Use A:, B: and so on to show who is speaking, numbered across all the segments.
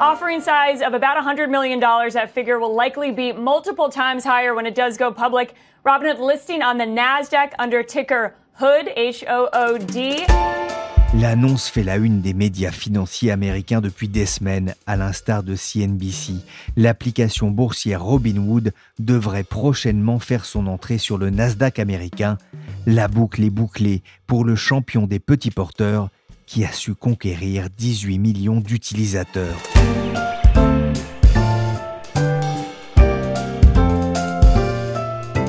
A: Offering size of about $100 million. That figure will likely be multiple times higher when it does go public. Robinhood listing on the NASDAQ under ticker HOOD, H-O-O-D.
B: L'annonce fait la une des médias financiers américains depuis des semaines, à l'instar de CNBC. L'application boursière Robinhood devrait prochainement faire son entrée sur le Nasdaq américain. La boucle est bouclée pour le champion des petits porteurs qui a su conquérir 18 millions d'utilisateurs.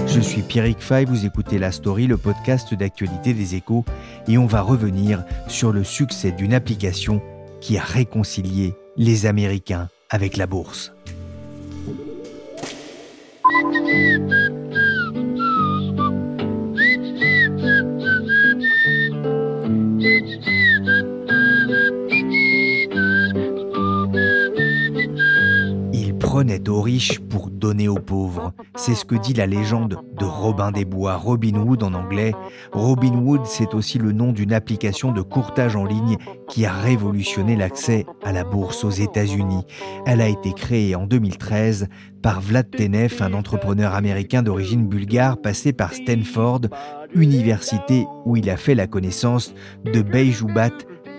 B: Je suis Pierrick Fay, vous écoutez La Story, le podcast d'actualité des échos, et on va revenir sur le succès d'une application qui a réconcilié les Américains avec la bourse. Pour donner aux pauvres. C'est ce que dit la légende de Robin des Bois, Robin Hood en anglais. Robin Hood, c'est aussi le nom d'une application de courtage en ligne qui a révolutionné l'accès à la bourse aux États-Unis. Elle a été créée en 2013 par Vlad Tenev, un entrepreneur américain d'origine bulgare passé par Stanford, université où il a fait la connaissance de Beijoubat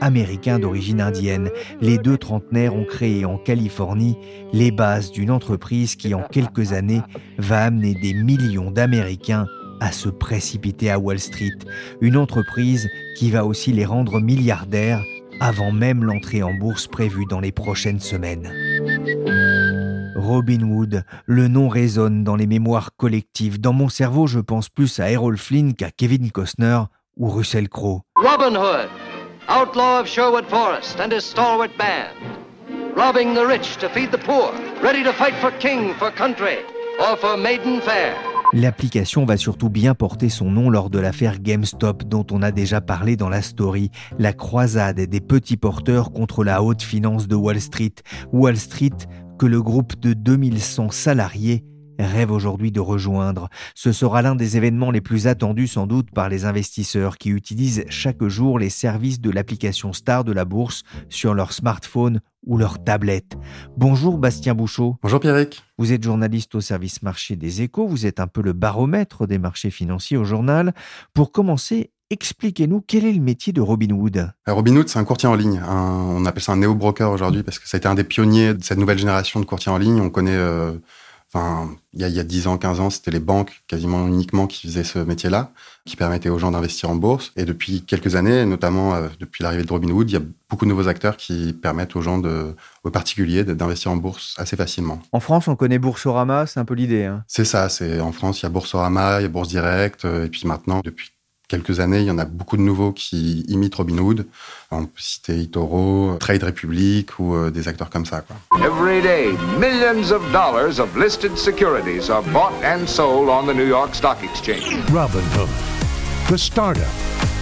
B: américain d'origine indienne. Les deux trentenaires ont créé en Californie les bases d'une entreprise qui en quelques années va amener des millions d'Américains à se précipiter à Wall Street. Une entreprise qui va aussi les rendre milliardaires avant même l'entrée en bourse prévue dans les prochaines semaines. Robin Hood, le nom résonne dans les mémoires collectives. Dans mon cerveau, je pense plus à Errol Flynn qu'à Kevin Costner ou Russell Crowe.
C: Robin Hood outlaw of Sherwood Forest and his stalwart band, robbing the rich to feed the poor, ready to fight for king, for country, or for maiden fair.
B: L'application va surtout bien porter son nom lors de l'affaire GameStop dont on a déjà parlé dans la story, la croisade des petits porteurs contre la haute finance de Wall Street. Wall Street que le groupe de 2100 salariés rêve aujourd'hui de rejoindre. Ce sera l'un des événements les plus attendus sans doute par les investisseurs qui utilisent chaque jour les services de l'application Star de la bourse sur leur smartphone ou leur tablette. Bonjour Bastien Bouchot.
D: Bonjour Pierrick.
B: Vous êtes journaliste au service marché des échos, vous êtes un peu le baromètre des marchés financiers au journal. Pour commencer, Expliquez-nous quel est le métier de Robinhood.
D: Euh, Robinhood, c'est un courtier en ligne. on appelle ça un néo-broker aujourd'hui parce que ça a été un des pionniers de cette nouvelle génération de courtiers en ligne. On connaît euh, Enfin, il y a, il y a 10 ans, 15 ans, c'était les banques quasiment uniquement qui faisaient ce métier-là, qui permettaient aux gens d'investir en bourse. Et depuis quelques années, notamment euh, depuis l'arrivée de Robinhood, il y a beaucoup de nouveaux acteurs qui permettent aux gens, de, aux particuliers, d'investir en bourse assez facilement.
B: En France, on connaît Boursorama, c'est un peu l'idée. Hein.
D: C'est ça. C'est en France, il y a Boursorama, il y a Bourse Direct, euh, et puis maintenant, depuis quelques années, il y en a beaucoup de nouveaux qui imitent Robinhood. On peut citer Itoro, Trade Republic ou euh, des acteurs comme ça. Quoi.
E: Every day, millions of dollars of listed securities are bought and sold on the New York Stock Exchange.
F: Robinhood, the startup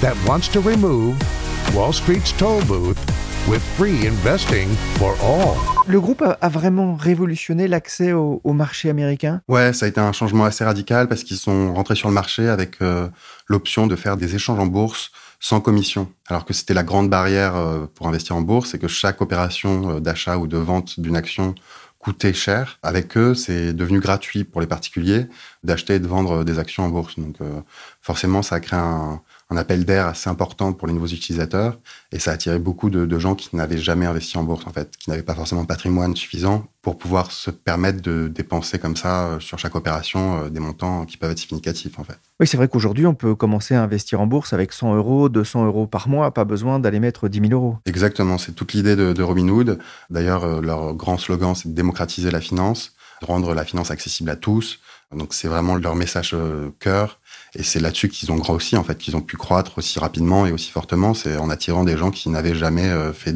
F: that wants to remove Wall Street's toll booth with free investing for all.
B: Le groupe a, vraiment révolutionné l'accès au, marché américain?
D: Ouais, ça a été un changement assez radical parce qu'ils sont rentrés sur le marché avec euh, l'option de faire des échanges en bourse sans commission. Alors que c'était la grande barrière euh, pour investir en bourse, c'est que chaque opération euh, d'achat ou de vente d'une action coûtait cher. Avec eux, c'est devenu gratuit pour les particuliers d'acheter et de vendre des actions en bourse. Donc forcément, ça a créé un, un appel d'air assez important pour les nouveaux utilisateurs et ça a attiré beaucoup de, gens qui n'avaient jamais investi en bourse en fait, qui n'avaient pas forcément de patrimoine suffisant pour pouvoir se permettre de dépenser comme ça euh, sur chaque opération euh, des montants qui peuvent être significatifs en fait.
B: Oui, c'est vrai qu'aujourd'hui on peut commencer à investir en bourse avec 100 euros, 200 euros par mois, pas besoin d'aller mettre 10 000 euros.
D: Exactement, c'est toute l'idée de, de Robinhood. D'ailleurs, euh, leur grand slogan c'est de démocratiser la finance, de rendre la finance accessible à tous. Donc c'est vraiment leur message cœur Et c'est là-dessus qu'ils ont grossi, en fait, qu'ils ont pu croître aussi rapidement et aussi fortement. C'est en attirant des gens qui n'avaient jamais euh, fait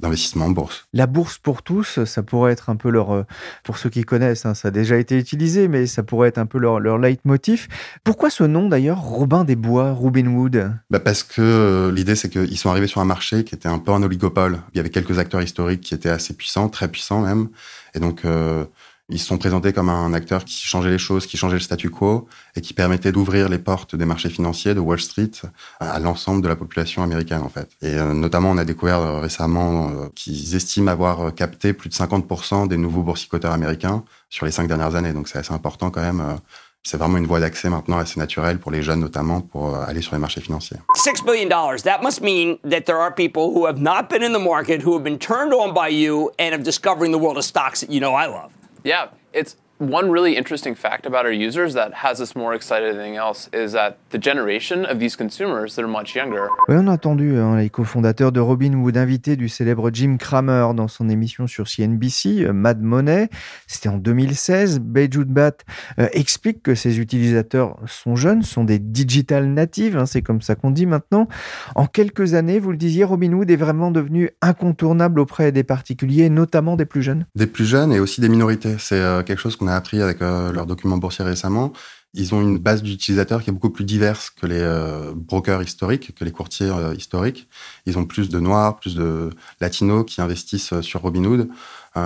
D: d'investissement en bourse.
B: La bourse pour tous, ça pourrait être un peu leur, euh, pour ceux qui connaissent, hein, ça a déjà été utilisé, mais ça pourrait être un peu leur, leur leitmotiv. Pourquoi ce nom d'ailleurs, Robin des Bois, Robin Hood
D: bah Parce que euh, l'idée, c'est qu'ils sont arrivés sur un marché qui était un peu un oligopole. Il y avait quelques acteurs historiques qui étaient assez puissants, très puissants même. Et donc, euh, ils se sont présentés comme un acteur qui changeait les choses, qui changeait le statu quo et qui permettait d'ouvrir les portes des marchés financiers de Wall Street à l'ensemble de la population américaine en fait. Et euh, notamment, on a découvert euh, récemment euh, qu'ils estiment avoir capté plus de 50% des nouveaux boursicoteurs américains sur les cinq dernières années. Donc c'est assez important quand même. C'est vraiment une voie d'accès maintenant assez naturelle pour les jeunes notamment pour aller sur les marchés financiers.
G: Six billion dollars. That must mean that there are people who have not been in the market who have been turned on by you and of discovering the world of stocks that you know I love.
H: Yeah, it's one really interesting fact about our users that has us more excited than anything else is that the generation of these consumers, they're much younger.
B: Oui, on a entendu hein, les cofondateurs de Robinhood invité du célèbre Jim Cramer dans son émission sur CNBC, euh, Mad Money. C'était en 2016. Bejud Bat euh, explique que ses utilisateurs sont jeunes, sont des digital natives, hein, c'est comme ça qu'on dit maintenant. En quelques années, vous le disiez, Robinhood est vraiment devenu incontournable auprès des particuliers, notamment des plus jeunes.
D: Des plus jeunes et aussi des minorités. C'est euh, quelque chose qu'on a appris avec euh, leurs documents boursiers récemment. Ils ont une base d'utilisateurs qui est beaucoup plus diverse que les euh, brokers historiques, que les courtiers euh, historiques. Ils ont plus de noirs, plus de latinos qui investissent sur Robinhood.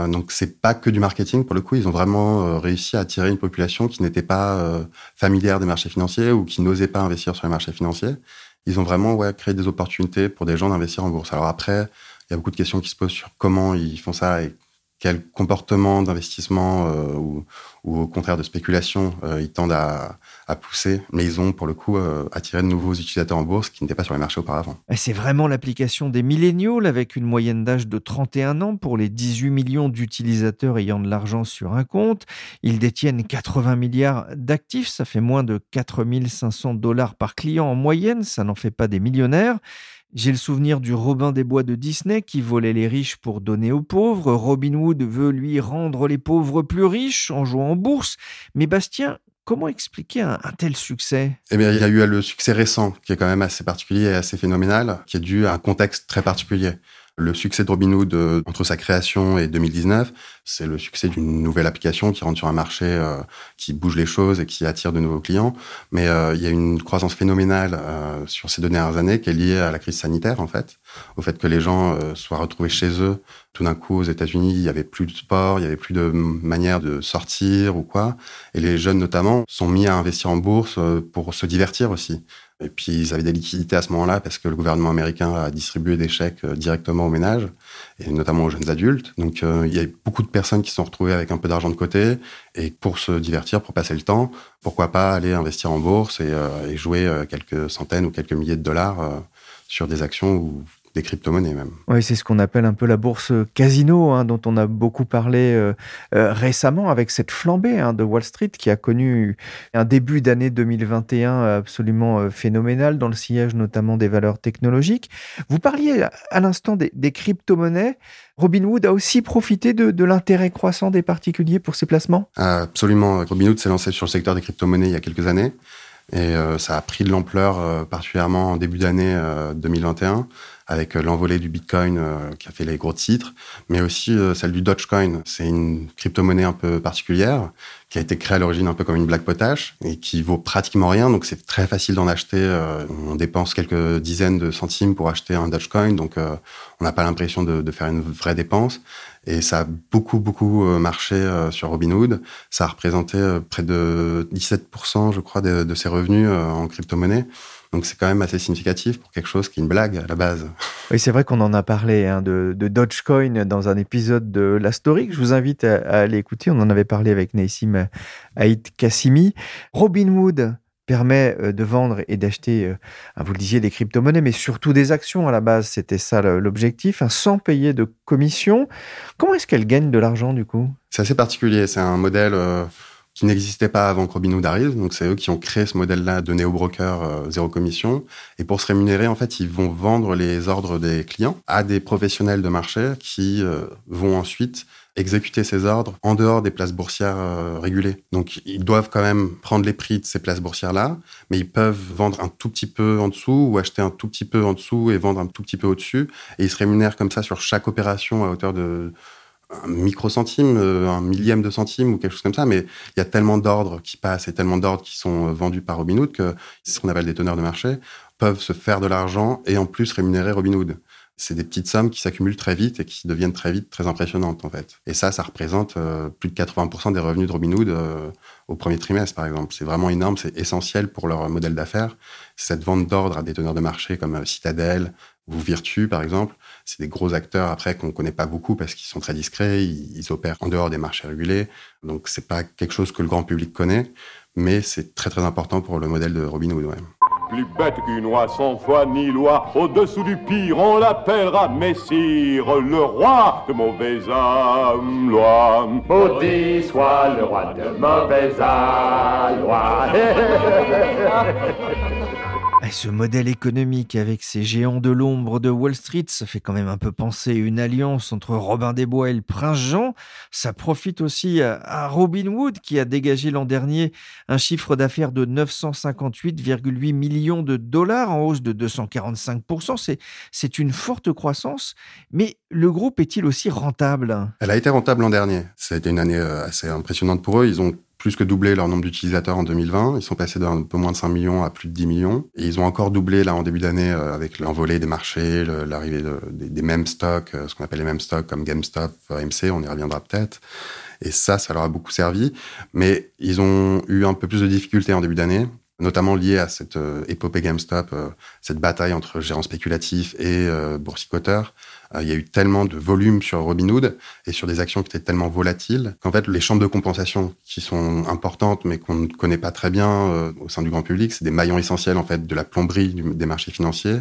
D: donc c'est pas que du marketing pour le coup. Ils ont vraiment réussi à attirer une population qui n'était pas familière des marchés financiers ou qui n'osait pas investir sur les marchés financiers. Ils ont vraiment ouais, créé des opportunités pour des gens d'investir en bourse. Alors après, il y a beaucoup de questions qui se posent sur comment ils font ça et quel comportement d'investissement euh, ou, au contraire de spéculation euh, ils tendent à, pousser. Mais ils ont pour le coup euh, attiré de nouveaux utilisateurs en bourse qui n'étaient pas sur les marchés auparavant.
B: C'est vraiment l'application des milléniaux avec une moyenne d'âge de 31 ans pour les 18 millions d'utilisateurs ayant de l'argent sur un compte. Ils détiennent 80 milliards d'actifs, ça fait moins de 4500 dollars par client en moyenne, ça n'en fait pas des millionnaires. J'ai le souvenir du Robin des Bois de Disney qui volait les riches pour donner aux pauvres. Robin Hood veut lui rendre les pauvres plus riches en jouant en bourse. Mais Bastien, comment expliquer un, un tel succès?
D: Eh bien, il y a eu le succès récent qui est quand même assez particulier et assez phénoménal, qui est dû à un contexte très particulier. Le succès de Robinhood euh, entre sa création et 2019, c'est le succès d'une nouvelle application qui rentre sur un marché euh, qui bouge les choses et qui attire de nouveaux clients. Mais euh, il y a une croissance phénoménale euh, sur ces deux dernières années qui est liée à la crise sanitaire, en fait, au fait que les gens euh, soient retrouvés chez eux. Tout d'un coup, aux États-Unis, il y avait plus de sport, il y avait plus de manière de sortir ou quoi. Et les jeunes, notamment, sont mis à investir en bourse pour se divertir aussi. Et puis, ils avaient des liquidités à ce moment-là parce que le gouvernement américain a distribué des chèques euh, directement aux ménages, et notamment aux jeunes adultes. Donc, euh, il y a beaucoup de personnes qui se sont retrouvées avec un peu d'argent de côté. Et pour se divertir, pour passer le temps, pourquoi pas aller investir en bourse et, euh, et jouer quelques centaines ou quelques milliers de dollars sur des actions ou des crypto-monnaies même.
B: Oui, c'est ce qu'on appelle un peu la bourse casino, hein, dont on a beaucoup parlé euh, euh, récemment avec cette flambée hein, de Wall Street qui a connu un début d'année 2021 absolument euh, phénoménal dans le sillage notamment des valeurs technologiques. Vous parliez à l'instant des, des crypto-monnaies. Robinhood a aussi profité de, de l'intérêt croissant des particuliers pour ses placements?
D: Absolument. Robinhood s'est lancé sur le secteur des crypto-monnaies il y a quelques années. Et euh, ça a pris de l'ampleur, euh, particulièrement en début d'année euh, 2021, avec euh, l'envolée du Bitcoin euh, qui a fait les gros titres, mais aussi euh, celle du Dogecoin. C'est une crypto-monnaie un peu particulière qui a été créée à l'origine un peu comme une blague potache et qui vaut pratiquement rien. Donc c'est très facile d'en acheter. on dépense quelques dizaines de centimes pour acheter un Dogecoin, donc on n'a pas l'impression de faire une vraie dépense. Et ça a beaucoup, beaucoup euh, marché euh, sur Robinhood. Ça a représenté euh, près de 17%, je crois, de, ses revenus en crypto-monnaie. Donc c'est quand même assez significatif pour quelque chose qui est une blague à la base.
B: Oui, c'est vrai qu'on en a parlé hein, de, Dogecoin dans un épisode de La Story je vous invite à, à aller écouter. On en avait parlé avec Naïsim Haït Kassimi. Robinhood permet euh, de vendre et d'acheter, euh, vous le disiez, des crypto-monnaies, mais surtout des actions à la base. C'était ça l'objectif, sans payer de commission. Comment est-ce qu'elle gagne de l'argent du coup?
D: C'est assez particulier. C'est un modèle euh, qui n'existait pas avant que Robinhood arrive. Donc c'est eux qui ont créé ce modèle-là de néo-broker euh, zéro commission. Et pour se rémunérer, en fait, ils vont vendre les ordres des clients à des professionnels de marché qui vont ensuite exécuter ces ordres en dehors des places boursières euh, régulées. Donc ils doivent quand même prendre les prix de ces places boursières-là, mais ils peuvent vendre un tout petit peu en dessous ou acheter un tout petit peu en dessous et vendre un tout petit peu au-dessus. Et ils se rémunèrent comme ça sur chaque opération à hauteur de un microcentime, euh, un millième de centime ou quelque chose comme ça, mais il y a tellement d'ordres qui passent et tellement d'ordres qui sont vendus par Robinhood que ce qu'on appelle des teneurs de marché peuvent se faire de l'argent et en plus rémunérer Robinhood c'est des petites sommes qui s'accumulent très vite et qui deviennent très vite très impressionnantes en fait. Et ça, ça représente euh, plus de 80% des revenus de Robinhood euh, au premier trimestre par exemple. C'est vraiment énorme, c'est essentiel pour leur modèle d'affaires. Cette vente d'ordre à des teneurs de marché comme euh, Citadel ou Virtu par exemple, c'est des gros acteurs après qu'on connaît pas beaucoup parce qu'ils sont très discrets, ils, ils, opèrent en dehors des marchés régulés. Donc c'est pas quelque chose que le grand public connaît, mais c'est très très important pour le modèle de Robinhood. Ouais.
I: Plus bête qu'une oie sans foi ni loi, au-dessous du pire, on l'appellera Messire, le roi de mauvaise loi.
J: Maudit soit le roi de mauvaise loi.
B: ce modèle économique avec ces géants de l'ombre de Wall Street, ça fait quand même un peu penser une alliance entre Robin des Bois et le prince Jean. Ça profite aussi à Robin Wood qui a dégagé l'an dernier un chiffre d'affaires de 958,8 millions de dollars en hausse de 245%. C'est, c'est une forte croissance, mais le groupe est-il aussi rentable?
D: Elle a été rentable l'an dernier. Ça a été une année euh, assez impressionnante pour eux. Ils ont plus que doublé leur nombre d'utilisateurs en 2020. Ils sont passés d'un peu moins de 5 millions à plus de 10 millions. Et ils ont encore doublé là en début d'année euh, avec l'envolée des marchés, l'arrivée des, mêmes stocks, euh, ce qu'on appelle les mêmes stocks comme GameStop, AMC, on y reviendra peut-être. Et ça, ça leur a beaucoup servi. Mais ils ont eu un peu plus de difficultés en début d'année notamment liées à cette euh, épopée GameStop, cette bataille entre gérants spéculatifs et boursicoteurs, euh, il y a eu tellement de volume sur Robinhood et sur des actions qui étaient tellement volatiles qu'en fait, les chambres de compensation qui sont importantes mais qu'on ne connaît pas très bien euh, au sein du grand public, c'est des maillons essentiels en fait de la plomberie des marchés financiers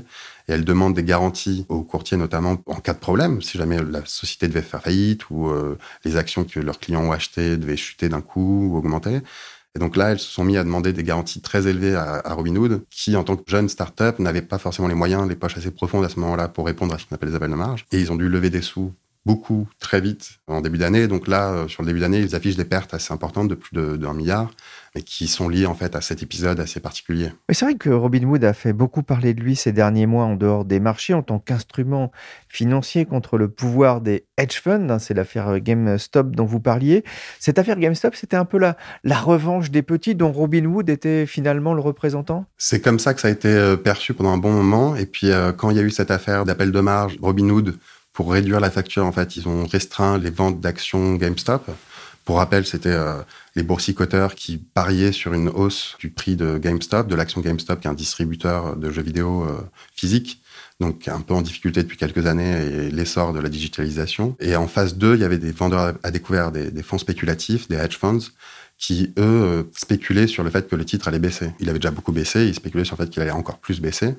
D: et elles demandent des garanties aux courtiers notamment en cas de problème, si jamais la société devait faire faillite ou euh, les actions que leurs clients ont achetées devaient chuter d'un coup ou augmenter. Et donc là, elles se sont mis à demander des garanties très élevées à, à Robinhood, qui, en tant que jeune start-up, n'avait pas forcément les moyens, les poches assez profondes à ce moment-là pour répondre à ce qu'on appelle les appels de marge. Et ils ont dû lever des sous beaucoup très vite en début d'année. Donc là, euh, sur le début d'année, ils affichent des pertes assez importantes de plus d'un milliard, mais qui sont liées en fait à cet épisode assez particulier.
B: Mais c'est vrai que Robinhood a fait beaucoup parler de lui ces derniers mois en dehors des marchés en tant qu'instrument financier contre le pouvoir des hedge funds. Hein, c'est l'affaire GameStop dont vous parliez. Cette affaire GameStop, c'était un peu la, la revanche des petits dont Robinhood était finalement le représentant?
D: C'est comme ça que ça a été euh, perçu pendant un bon moment. Et puis euh, quand il y a eu cette affaire d'appel de marge, Robinhood pour réduire la facture, en fait, ils ont restreint les ventes d'actions GameStop. Pour rappel, c'était euh, les boursicoteurs qui pariaient sur une hausse du prix de GameStop, de l'action GameStop, qui est un distributeur de jeux vidéo euh, physique, donc un peu en difficulté depuis quelques années, et l'essor de la digitalisation. Et en phase 2, il y avait des vendeurs à découvert, des, des fonds spéculatifs, des hedge funds, qui, eux, euh, spéculaient sur le fait que le titre allait baisser. Il avait déjà beaucoup baissé, ils spéculaient sur le fait qu'il allait encore plus baisser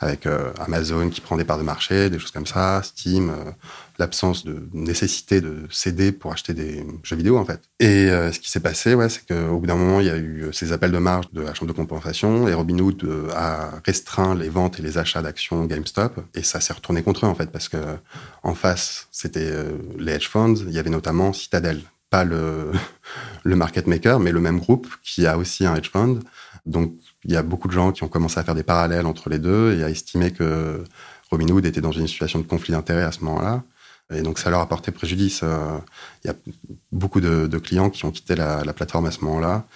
D: avec euh, Amazon qui prend des parts de marché, des choses comme ça, Steam, euh, l'absence de nécessité de céder pour acheter des jeux vidéo en fait. Et euh, ce qui s'est passé, ouais, c'est qu'au bout d'un moment, il y a eu ces appels de marge de la chambre de compensation et Robinhood a restreint les ventes et les achats d'actions GameStop et ça s'est retourné contre eux en fait parce que en face, c'était les hedge funds, il y avait notamment Citadel, pas le, le market maker, mais le même groupe qui a aussi un hedge fund. Donc il y a beaucoup de gens qui ont commencé à faire des parallèles entre les deux et à estimer que Robinhood était dans une situation de conflit d'intérêts à ce moment-là. Et donc, ça leur a porté préjudice. Euh, il y a beaucoup de, clients qui ont quitté la, la plateforme à ce moment-là.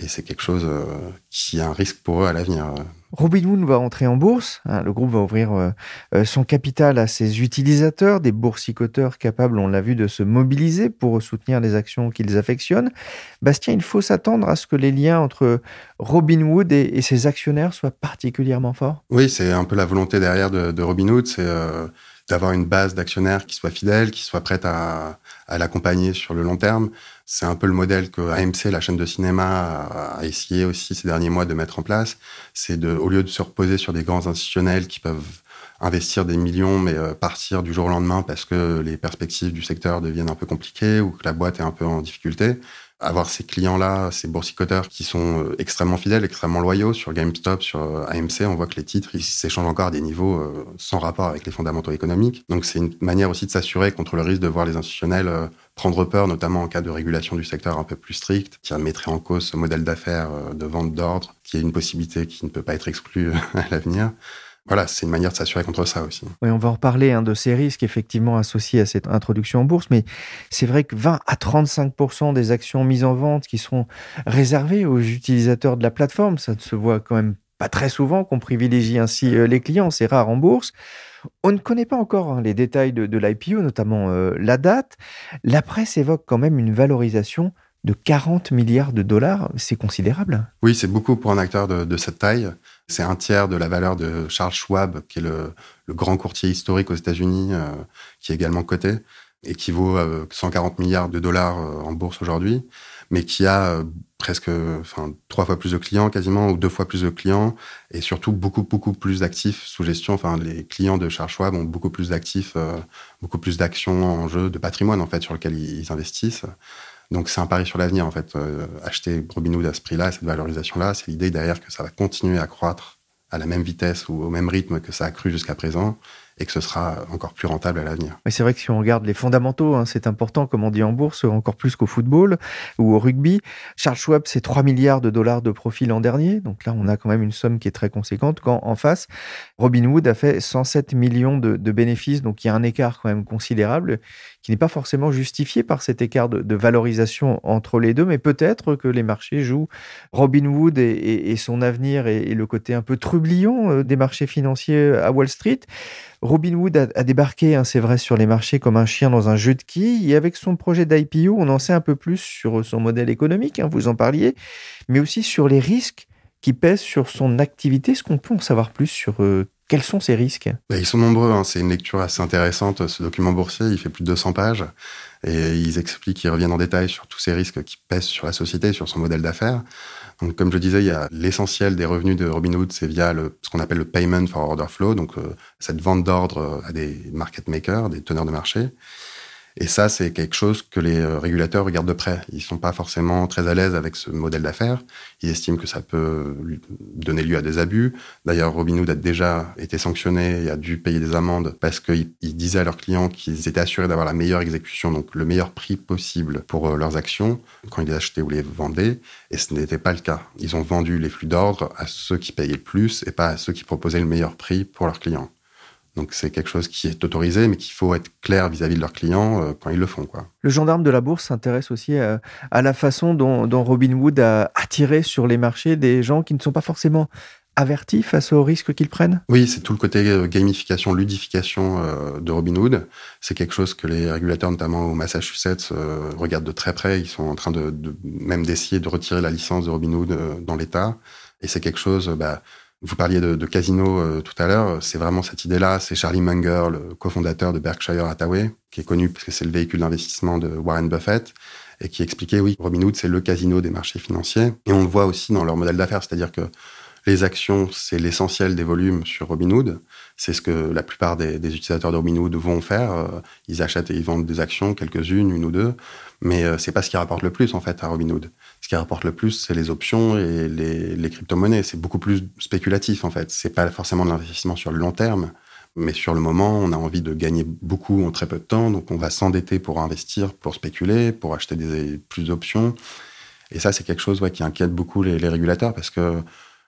D: Et c'est quelque chose euh, qui est un risque pour eux à l'avenir.
B: Robinhood va entrer en bourse. Hein, le groupe va ouvrir euh, euh, son capital à ses utilisateurs, des boursicoteurs capables, on l'a vu, de se mobiliser pour soutenir les actions qu'ils affectionnent. Bastien, il faut s'attendre à ce que les liens entre Robinhood et, ses actionnaires soient particulièrement forts.
D: Oui, c'est un peu la volonté derrière de, de Robinhood, c'est d'avoir une base d'actionnaires qui soit fidèle, qui soit prête à l'accompagner sur le long terme. C'est un peu le modèle que AMC, la chaîne de cinéma, a essayé aussi ces derniers mois de mettre en place. C'est de, au lieu de se reposer sur des grands institutionnels qui peuvent investir des millions mais euh, partir du jour au lendemain parce que les perspectives du secteur deviennent un peu compliquées ou que la boîte est un peu en difficulté, avoir ces clients-là, ces boursicoteurs qui sont euh, extrêmement fidèles, extrêmement loyaux sur GameStop, sur euh, AMC, on voit que les titres, ils s'échangent encore à des niveaux sans rapport avec les fondamentaux économiques. Donc c'est une manière aussi de s'assurer contre le risque de voir les institutionnels prendre peur, notamment en cas de régulation du secteur un peu plus stricte, qui mettrait en cause ce modèle d'affaires euh, de vente d'ordre, qui est une possibilité qui ne peut pas être exclue à l'avenir. Voilà, c'est une manière de s'assurer contre ça aussi.
B: Oui, on va en reparler hein, de ces risques effectivement associés à cette introduction en bourse, mais c'est vrai que 20 à 35 des actions mises en vente qui seront réservées aux utilisateurs de la plateforme, ça ne se voit quand même pas très souvent qu'on privilégie ainsi euh, les clients, c'est rare en bourse. On ne connaît pas encore hein, les détails de, l'IPO, notamment euh, la date. La presse évoque quand même une valorisation de 40 milliards de dollars. C'est considérable.
D: Oui, c'est beaucoup pour un acteur de, cette taille. C'est un tiers de la valeur de Charles Schwab, qui est le, grand courtier historique aux États-Unis, euh, qui est également coté et qui vaut 140 milliards de dollars en bourse aujourd'hui mais qui a presque enfin, trois fois plus de clients quasiment, ou deux fois plus de clients, et surtout beaucoup, beaucoup plus d'actifs sous gestion. Enfin, les clients de Charles ont beaucoup plus d'actifs, euh, beaucoup plus d'actions en jeu, de patrimoine, en fait, sur lequel ils, investissent. Donc, c'est un pari sur l'avenir, en fait. Euh, acheter Robinhood à ce prix-là, cette valorisation-là, c'est l'idée derrière que ça va continuer à croître à la même vitesse ou au même rythme que ça a cru jusqu'à présent, et que ce sera encore plus rentable à l'avenir.
B: Mais c'est vrai que si on regarde les fondamentaux, hein, c'est important, comme on dit en bourse, encore plus qu'au football ou au rugby. Charles Schwab, c'est 3 milliards de dollars de profit l'an dernier. Donc là, on a quand même une somme qui est très conséquente. Quand en face, Robinhood a fait 107 millions de, de bénéfices. Donc il y a un écart quand même considérable qui n'est pas forcément justifié par cet écart de, valorisation entre les deux, mais peut-être que les marchés jouent Robinhood et, et, son avenir et, le côté un peu trublion euh, des marchés financiers à Wall Street. Robinhood a, a débarqué, hein, c'est vrai, sur les marchés comme un chien dans un jeu de quilles, et avec son projet d'IPO, on en sait un peu plus sur son modèle économique, hein, vous en parliez, mais aussi sur les risques qui pèsent sur son activité. Est-ce qu'on peut en savoir plus sur euh, quels sont ces risques?
D: Bah, Ils sont nombreux. Hein. C'est une lecture assez intéressante. Ce document boursier, il fait plus de 200 pages. Et ils expliquent, ils reviennent en détail sur tous ces risques qui pèsent sur la société, sur son modèle d'affaires. Donc, comme je disais, il y a l'essentiel des revenus de Robinhood, c'est via le, ce qu'on appelle le payment for order flow, donc euh, cette vente d'ordre à des market makers, des teneurs de marché. Et ça, c'est quelque chose que les euh, régulateurs regardent de près. Ils sont pas forcément très à l'aise avec ce modèle d'affaires. Ils estiment que ça peut donner lieu à des abus. D'ailleurs, Robinhood a déjà été sanctionné et a dû payer des amendes parce qu'ils disaient à leurs clients qu'ils étaient assurés d'avoir la meilleure exécution, donc le meilleur prix possible pour euh, leurs actions quand ils les achetaient ou les vendaient. Et ce n'était pas le cas. Ils ont vendu les flux d'ordre à ceux qui payaient le plus et pas à ceux qui proposaient le meilleur prix pour leurs clients. Donc c'est quelque chose qui est autorisé, mais qu'il faut être clair vis-à-vis de leurs clients euh, quand ils le font. Quoi.
B: Le gendarme de la bourse s'intéresse aussi à, la façon dont, dont Robinhood a attiré sur les marchés des gens qui ne sont pas forcément avertis face aux risques qu'ils prennent?
D: Oui, c'est tout le côté euh, gamification, ludification euh, de Robinhood. C'est quelque chose que les régulateurs, notamment au Massachusetts, regardent de très près. Ils sont en train de, même d'essayer de retirer la licence de Robinhood dans l'État. Et c'est quelque chose... Bah, vous parliez de, casino euh, tout à l'heure, c'est vraiment cette idée-là. C'est Charlie Munger, le cofondateur de Berkshire Hathaway, qui est connu parce que c'est le véhicule d'investissement de Warren Buffett, et qui expliquait, oui, Robinhood, c'est le casino des marchés financiers. Et on le voit aussi dans leur modèle d'affaires, c'est-à-dire que les actions, c'est l'essentiel des volumes sur Robinhood. C'est ce que la plupart des, utilisateurs de Robinhood vont faire. Euh, ils achètent et ils vendent des actions, quelques-unes, une ou deux. Mais euh, c'est pas ce qui rapporte le plus, en fait, à Robinhood ce qui rapporte le plus, c'est les options et les, crypto-monnaies. C'est beaucoup plus spéculatif, en fait. C'est pas forcément de l'investissement sur le long terme, mais sur le moment, on a envie de gagner beaucoup en très peu de temps, donc on va s'endetter pour investir, pour spéculer, pour acheter des, plus d'options. Et ça, c'est quelque chose qui inquiète beaucoup les, régulateurs parce que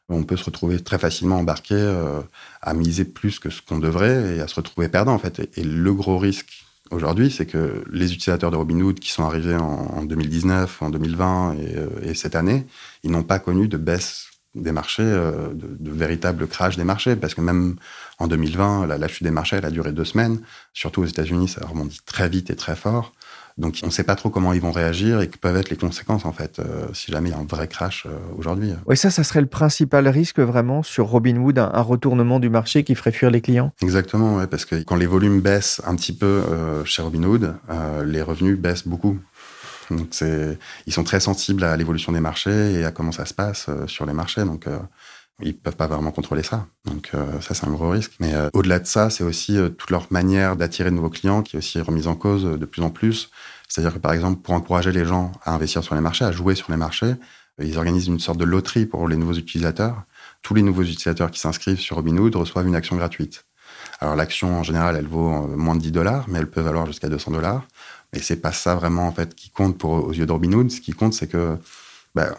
D: on peut se retrouver très facilement embarqué euh, à miser plus que ce qu'on devrait et à se retrouver perdant en fait. et le gros risque aujourd'hui, c'est que les utilisateurs de Robinhood qui sont arrivés en, 2019, en 2020 euh, et, cette année, ils n'ont pas connu de baisse des marchés, euh, de, véritable crash des marchés, parce que même en 2020, la, chute des marchés, a duré deux semaines. Surtout aux États-Unis, ça rebondit très vite et très fort. Donc on ne sait pas trop comment ils vont réagir et que peuvent être les conséquences en fait euh, si jamais il y a un vrai crash euh, aujourd'hui.
B: Oui, ça, ça serait le principal risque vraiment sur Robinhood, un, un retournement du marché qui ferait fuir les clients?
D: Exactement, ouais, parce que quand les volumes baissent un petit peu euh, chez Robinhood, les revenus baissent beaucoup. Donc ils sont très sensibles à l'évolution des marchés et à comment ça se passe sur les marchés. Donc ils peuvent pas vraiment contrôler ça. Donc ça, c'est un gros risque. Mais au-delà de ça, c'est aussi toute leur manière d'attirer de nouveaux clients qui est aussi remise en cause de plus en plus. C'est-à-dire que, par exemple, pour encourager les gens à investir sur les marchés, à jouer sur les marchés, ils organisent une sorte de loterie pour les nouveaux utilisateurs. Tous les nouveaux utilisateurs qui s'inscrivent sur Robinhood reçoivent une action gratuite. Alors l'action en général, elle vaut euh, moins de 10 dollars, mais elle peut valoir jusqu'à 200 dollars. Et c'est pas ça vraiment en fait qui compte pour aux yeux de Robinhood. Ce qui compte, c'est que bah,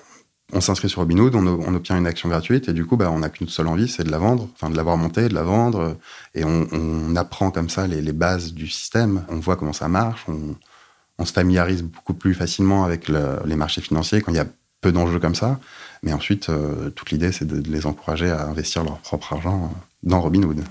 D: on s'inscrit sur Robinhood, on, on, obtient une action gratuite et du coup, bah, on n'a qu'une seule envie, c'est de la vendre, enfin de l'avoir montée, de la vendre. Et on, apprend comme ça les, bases du système. On voit comment ça marche. On, se familiarise beaucoup plus facilement avec le, les marchés financiers quand il y a peu d'enjeux comme ça. Mais ensuite, euh, toute l'idée, c'est de, de, les encourager à investir leur propre argent dans Robinhood.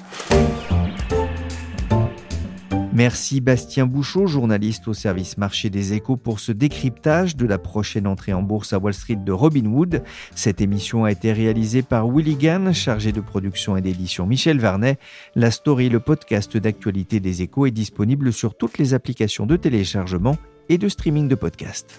B: Merci Bastien Bouchot, journaliste au service marché des échos, pour ce décryptage de la prochaine entrée en bourse à Wall Street de Robinhood. Cette émission a été réalisée par Willy chargé de production et d'édition Michel Varnet. La story, le podcast d'actualité des échos, est disponible sur toutes les applications de téléchargement et de streaming de podcasts.